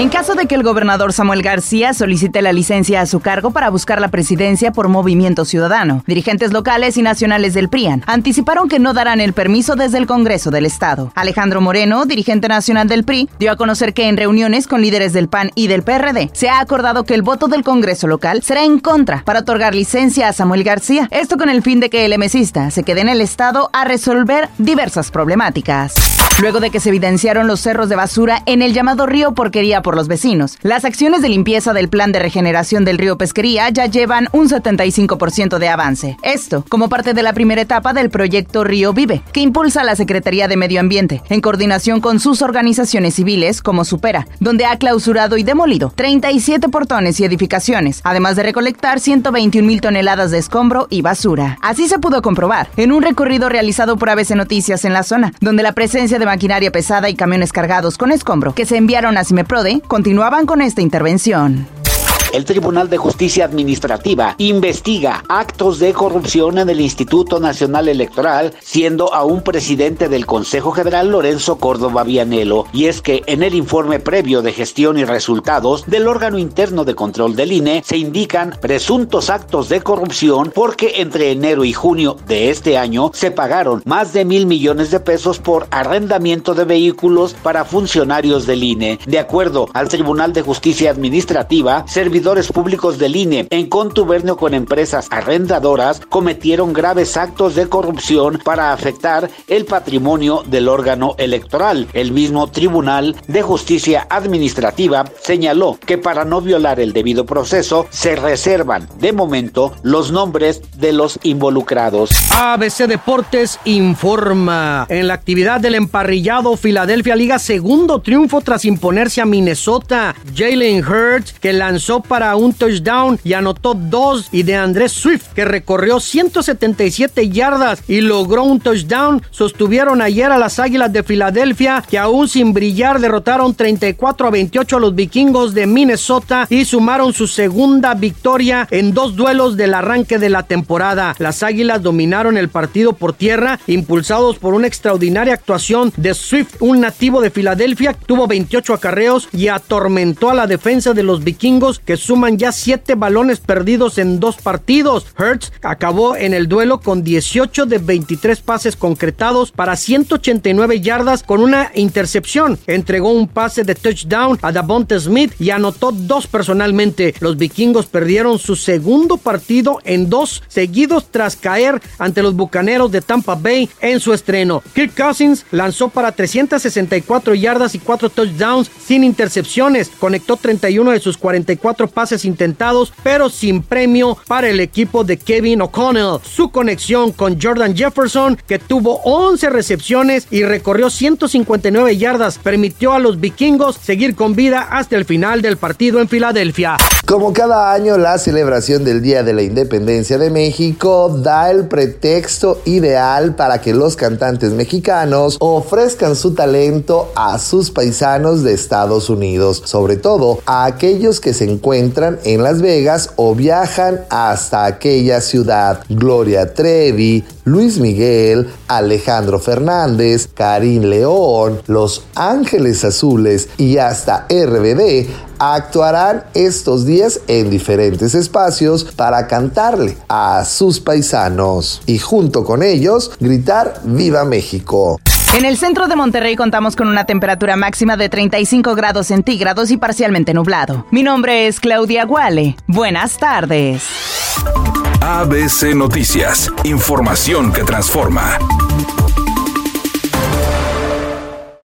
En caso de que el gobernador Samuel García solicite la licencia a su cargo para buscar la presidencia por Movimiento Ciudadano, dirigentes locales y nacionales del PRIAN anticiparon que no darán el permiso desde el Congreso del Estado. Alejandro Moreno, dirigente nacional del PRI, dio a conocer que en reuniones con líderes del PAN y del PRD se ha acordado que el voto del Congreso local será en contra para otorgar licencia a Samuel García. Esto con el fin de que el emesista se quede en el Estado a resolver diversas problemáticas. Luego de que se evidenciaron los cerros de basura en el llamado río Porquería por los vecinos, las acciones de limpieza del plan de regeneración del río Pesquería ya llevan un 75% de avance. Esto como parte de la primera etapa del proyecto Río Vive, que impulsa la Secretaría de Medio Ambiente, en coordinación con sus organizaciones civiles como Supera, donde ha clausurado y demolido 37 portones y edificaciones, además de recolectar 121 mil toneladas de escombro y basura. Así se pudo comprobar en un recorrido realizado por ABC Noticias en la zona, donde la presencia de maquinaria pesada y camiones cargados con escombro que se enviaron a Cimeprode continuaban con esta intervención. El Tribunal de Justicia Administrativa investiga actos de corrupción en el Instituto Nacional Electoral, siendo aún presidente del Consejo General Lorenzo Córdoba Vianelo. Y es que en el informe previo de gestión y resultados del órgano interno de control del INE se indican presuntos actos de corrupción porque entre enero y junio de este año se pagaron más de mil millones de pesos por arrendamiento de vehículos para funcionarios del INE. De acuerdo al Tribunal de Justicia Administrativa, servidores públicos del INE, en contubernio con empresas arrendadoras, cometieron graves actos de corrupción para afectar el patrimonio del órgano electoral. El mismo Tribunal de Justicia Administrativa señaló que para no violar el debido proceso se reservan de momento los nombres de los involucrados. ABC Deportes informa. En la actividad del emparrillado, Filadelfia Liga segundo triunfo tras imponerse a Minnesota. Jalen Hurts, que lanzó para un touchdown y anotó dos. Y de Andrés Swift, que recorrió 177 yardas y logró un touchdown, sostuvieron ayer a las Águilas de Filadelfia, que aún sin brillar derrotaron 34 a 28 a los vikingos de Minnesota y sumaron su segunda victoria en dos duelos del arranque de la temporada. Las Águilas dominaron el partido por tierra, impulsados por una extraordinaria actuación de Swift, un nativo de Filadelfia, tuvo 28 acarreos y atormentó a la defensa de los vikingos que suman ya siete balones perdidos en dos partidos. Hertz acabó en el duelo con 18 de 23 pases concretados para 189 yardas con una intercepción. Entregó un pase de touchdown a Davonte Smith y anotó dos personalmente. Los vikingos perdieron su segundo partido en dos seguidos tras caer ante los bucaneros de Tampa Bay en su estreno. Kirk Cousins lanzó para 364 yardas y 4 touchdowns sin intercepciones. Conectó 31 de sus 44 pases intentados, pero sin premio para el equipo de Kevin O'Connell. Su conexión con Jordan Jefferson, que tuvo 11 recepciones y recorrió 159 yardas, permitió a los vikingos seguir con vida hasta el final del partido en Filadelfia. Como cada año, la celebración del Día de la Independencia de México da el pretexto ideal para que los cantantes mexicanos ofrezcan su talento a sus paisanos de Estados Unidos, sobre todo a aquellos que se encuentran en Las Vegas o viajan hasta aquella ciudad. Gloria Trevi, Luis Miguel, Alejandro Fernández, Karim León, Los Ángeles Azules y hasta RBD actuarán estos días en diferentes espacios para cantarle a sus paisanos y junto con ellos gritar Viva México. En el centro de Monterrey contamos con una temperatura máxima de 35 grados centígrados y parcialmente nublado. Mi nombre es Claudia Guale. Buenas tardes. ABC Noticias, información que transforma.